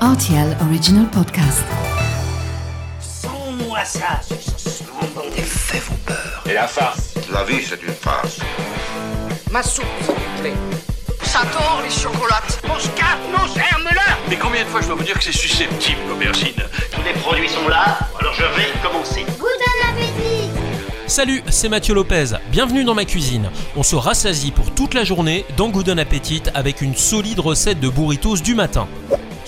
RTL Original Podcast. Sans-moi ça, Les faits vont peur. Et la farce La vie, c'est une farce. ma soupe, s'il vous plaît. J'adore les chocolates. Mon scarpe, mon germe-là Mais combien de fois je dois vous dire que c'est susceptible, l'aubergine Tous les produits sont là, alors je vais commencer. Salut, c'est Mathieu Lopez. Bienvenue dans ma cuisine. On se rassasie pour toute la journée dans Good Appetit avec une solide recette de burritos du matin.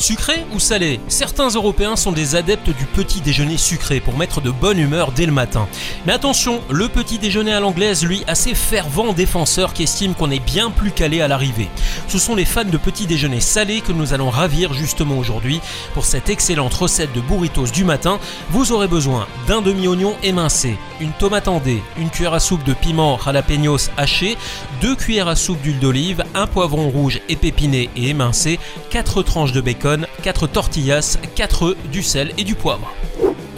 Sucré ou salé? Certains Européens sont des adeptes du petit déjeuner sucré pour mettre de bonne humeur dès le matin. Mais attention, le petit déjeuner à l'anglaise, lui, a ses fervents défenseurs qui estiment qu'on est bien plus calé à l'arrivée. Ce sont les fans de petit déjeuner salé que nous allons ravir justement aujourd'hui. Pour cette excellente recette de burritos du matin, vous aurez besoin d'un demi-oignon émincé, une tomate en dés, une cuillère à soupe de piment jalapenos haché, deux cuillères à soupe d'huile d'olive, un poivron rouge épepiné et émincé, 4 tranches de bacon, 4 tortillas, 4 œufs, du sel et du poivre.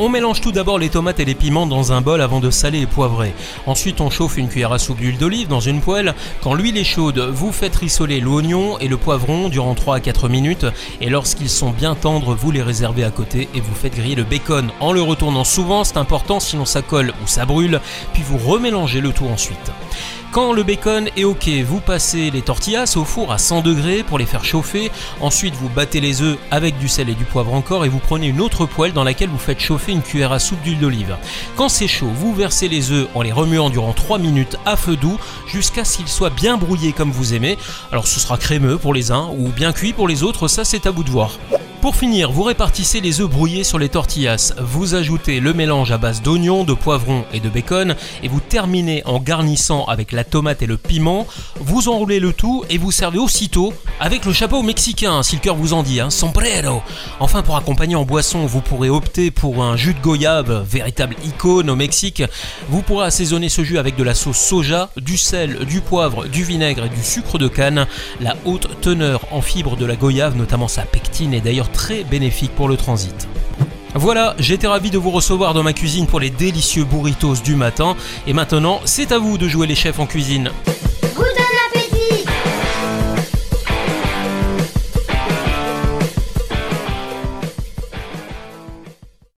On mélange tout d'abord les tomates et les piments dans un bol avant de saler et poivrer. Ensuite, on chauffe une cuillère à soupe d'huile d'olive dans une poêle. Quand l'huile est chaude, vous faites rissoler l'oignon et le poivron durant 3 à 4 minutes. Et lorsqu'ils sont bien tendres, vous les réservez à côté et vous faites griller le bacon en le retournant souvent, c'est important sinon ça colle ou ça brûle. Puis vous remélangez le tout ensuite. Quand le bacon est ok, vous passez les tortillas au four à 100 degrés pour les faire chauffer. Ensuite, vous battez les œufs avec du sel et du poivre encore et vous prenez une autre poêle dans laquelle vous faites chauffer une cuillère à soupe d'huile d'olive. Quand c'est chaud, vous versez les œufs en les remuant durant 3 minutes à feu doux jusqu'à ce qu'ils soient bien brouillés comme vous aimez. Alors ce sera crémeux pour les uns ou bien cuit pour les autres, ça c'est à vous de voir. Pour finir, vous répartissez les œufs brouillés sur les tortillas, vous ajoutez le mélange à base d'oignons, de poivrons et de bacon et vous terminez en garnissant avec la tomate et le piment. Vous enroulez le tout et vous servez aussitôt avec le chapeau mexicain, si le cœur vous en dit, hein, sombrero. Enfin, pour accompagner en boisson, vous pourrez opter pour un jus de goyave, véritable icône au Mexique. Vous pourrez assaisonner ce jus avec de la sauce soja, du sel, du poivre, du vinaigre et du sucre de canne. La haute teneur en fibres de la goyave, notamment sa pectine, est d'ailleurs très bénéfique pour le transit. Voilà, j'étais ravi de vous recevoir dans ma cuisine pour les délicieux burritos du matin. Et maintenant, c'est à vous de jouer les chefs en cuisine.